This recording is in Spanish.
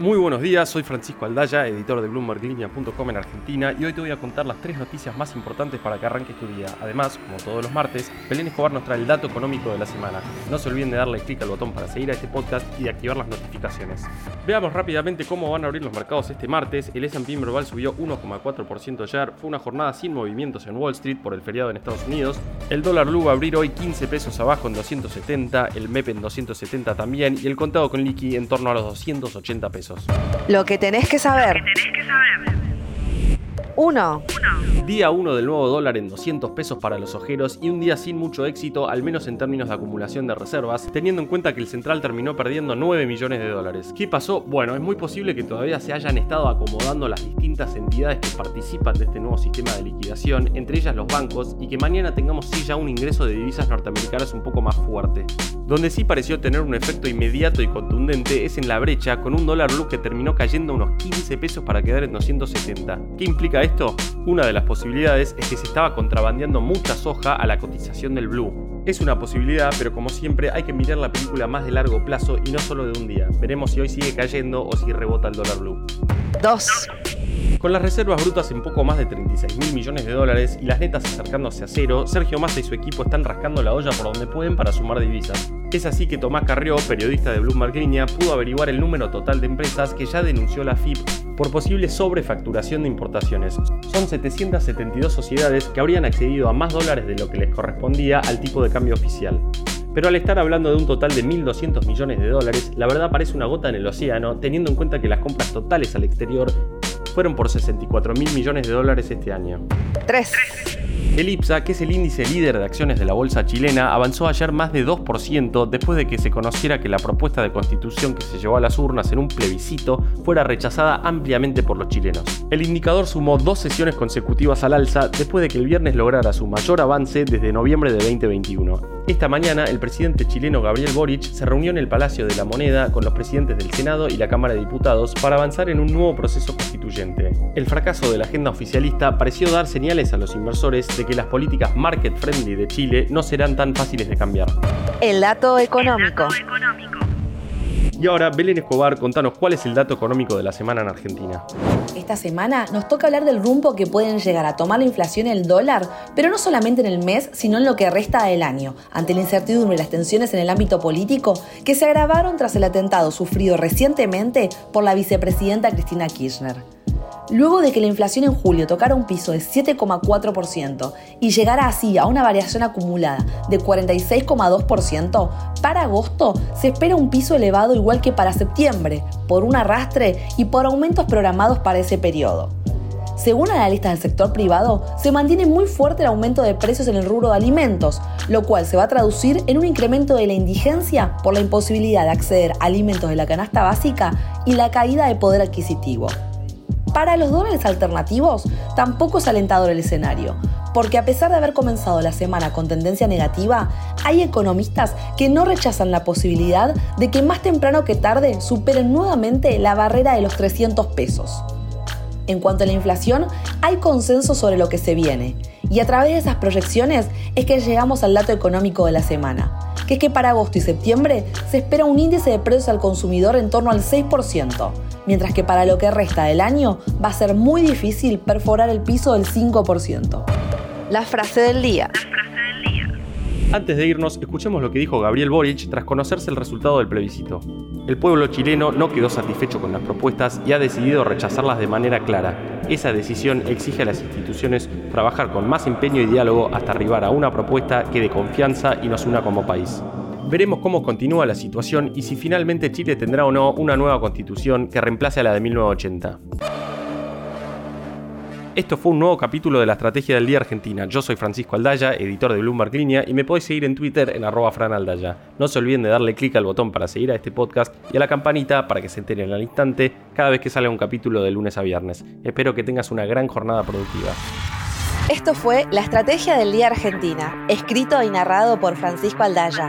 Muy buenos días, soy Francisco Aldaya, editor de BloombergLinea.com en Argentina y hoy te voy a contar las tres noticias más importantes para que arranques tu día. Además, como todos los martes, Belén Escobar nos trae el dato económico de la semana. No se olviden de darle clic al botón para seguir a este podcast y de activar las notificaciones. Veamos rápidamente cómo van a abrir los mercados este martes. El S&P Global subió 1,4% ayer, fue una jornada sin movimientos en Wall Street por el feriado en Estados Unidos. El dólar blue va a abrir hoy 15 pesos abajo en 270, el MEP en 270 también y el contado con liqui en torno a los 280 pesos. Lo que tenés que saber. 1. Día 1 del nuevo dólar en 200 pesos para los ojeros y un día sin mucho éxito, al menos en términos de acumulación de reservas, teniendo en cuenta que el central terminó perdiendo 9 millones de dólares. ¿Qué pasó? Bueno, es muy posible que todavía se hayan estado acomodando las distintas entidades que participan de este nuevo sistema de liquidación, entre ellas los bancos, y que mañana tengamos sí ya un ingreso de divisas norteamericanas un poco más fuerte. Donde sí pareció tener un efecto inmediato y contundente es en la brecha, con un dólar blue que terminó cayendo unos 15 pesos para quedar en 270. ¿Qué implica esto? Una de las posibilidades es que se estaba contrabandeando mucha soja a la cotización del blue. Es una posibilidad, pero como siempre hay que mirar la película más de largo plazo y no solo de un día. Veremos si hoy sigue cayendo o si rebota el dólar blue. 2. Con las reservas brutas en poco más de 36 mil millones de dólares y las netas acercándose a cero, Sergio Massa y su equipo están rascando la olla por donde pueden para sumar divisas. Es así que Tomás Carrió, periodista de Bloomberg Línea, pudo averiguar el número total de empresas que ya denunció la FIP por posible sobrefacturación de importaciones. Son 772 sociedades que habrían accedido a más dólares de lo que les correspondía al tipo de cambio oficial. Pero al estar hablando de un total de 1.200 millones de dólares, la verdad parece una gota en el océano, teniendo en cuenta que las compras totales al exterior fueron por 64 mil millones de dólares este año. 3. El IPSA, que es el índice líder de acciones de la bolsa chilena, avanzó ayer más de 2% después de que se conociera que la propuesta de constitución que se llevó a las urnas en un plebiscito fuera rechazada ampliamente por los chilenos. El indicador sumó dos sesiones consecutivas al alza después de que el viernes lograra su mayor avance desde noviembre de 2021. Esta mañana, el presidente chileno Gabriel Boric se reunió en el Palacio de la Moneda con los presidentes del Senado y la Cámara de Diputados para avanzar en un nuevo proceso constituyente. El fracaso de la agenda oficialista pareció dar señales a los inversores de que las políticas market friendly de Chile no serán tan fáciles de cambiar. El dato económico. Y ahora, Belén Escobar, contanos cuál es el dato económico de la semana en Argentina. Esta semana nos toca hablar del rumbo que pueden llegar a tomar la inflación y el dólar, pero no solamente en el mes, sino en lo que resta del año, ante la incertidumbre y las tensiones en el ámbito político que se agravaron tras el atentado sufrido recientemente por la vicepresidenta Cristina Kirchner. Luego de que la inflación en julio tocara un piso de 7,4% y llegara así a una variación acumulada de 46,2%, para agosto se espera un piso elevado igual que para septiembre, por un arrastre y por aumentos programados para ese periodo. Según analistas del sector privado, se mantiene muy fuerte el aumento de precios en el rubro de alimentos, lo cual se va a traducir en un incremento de la indigencia por la imposibilidad de acceder a alimentos de la canasta básica y la caída de poder adquisitivo. Para los dólares alternativos, tampoco es alentador el escenario, porque a pesar de haber comenzado la semana con tendencia negativa, hay economistas que no rechazan la posibilidad de que más temprano que tarde superen nuevamente la barrera de los 300 pesos. En cuanto a la inflación, hay consenso sobre lo que se viene, y a través de esas proyecciones es que llegamos al dato económico de la semana, que es que para agosto y septiembre se espera un índice de precios al consumidor en torno al 6%, mientras que para lo que resta del año va a ser muy difícil perforar el piso del 5%. La frase del día. Antes de irnos, escuchemos lo que dijo Gabriel Boric tras conocerse el resultado del plebiscito. El pueblo chileno no quedó satisfecho con las propuestas y ha decidido rechazarlas de manera clara. Esa decisión exige a las instituciones trabajar con más empeño y diálogo hasta arribar a una propuesta que dé confianza y nos una como país. Veremos cómo continúa la situación y si finalmente Chile tendrá o no una nueva constitución que reemplace a la de 1980. Esto fue un nuevo capítulo de la Estrategia del Día Argentina. Yo soy Francisco Aldaya, editor de Bloomberg Línea, y me podéis seguir en Twitter en arroba franaldaya. No se olviden de darle clic al botón para seguir a este podcast y a la campanita para que se enteren al instante cada vez que salga un capítulo de lunes a viernes. Espero que tengas una gran jornada productiva. Esto fue La Estrategia del Día Argentina, escrito y narrado por Francisco Aldaya.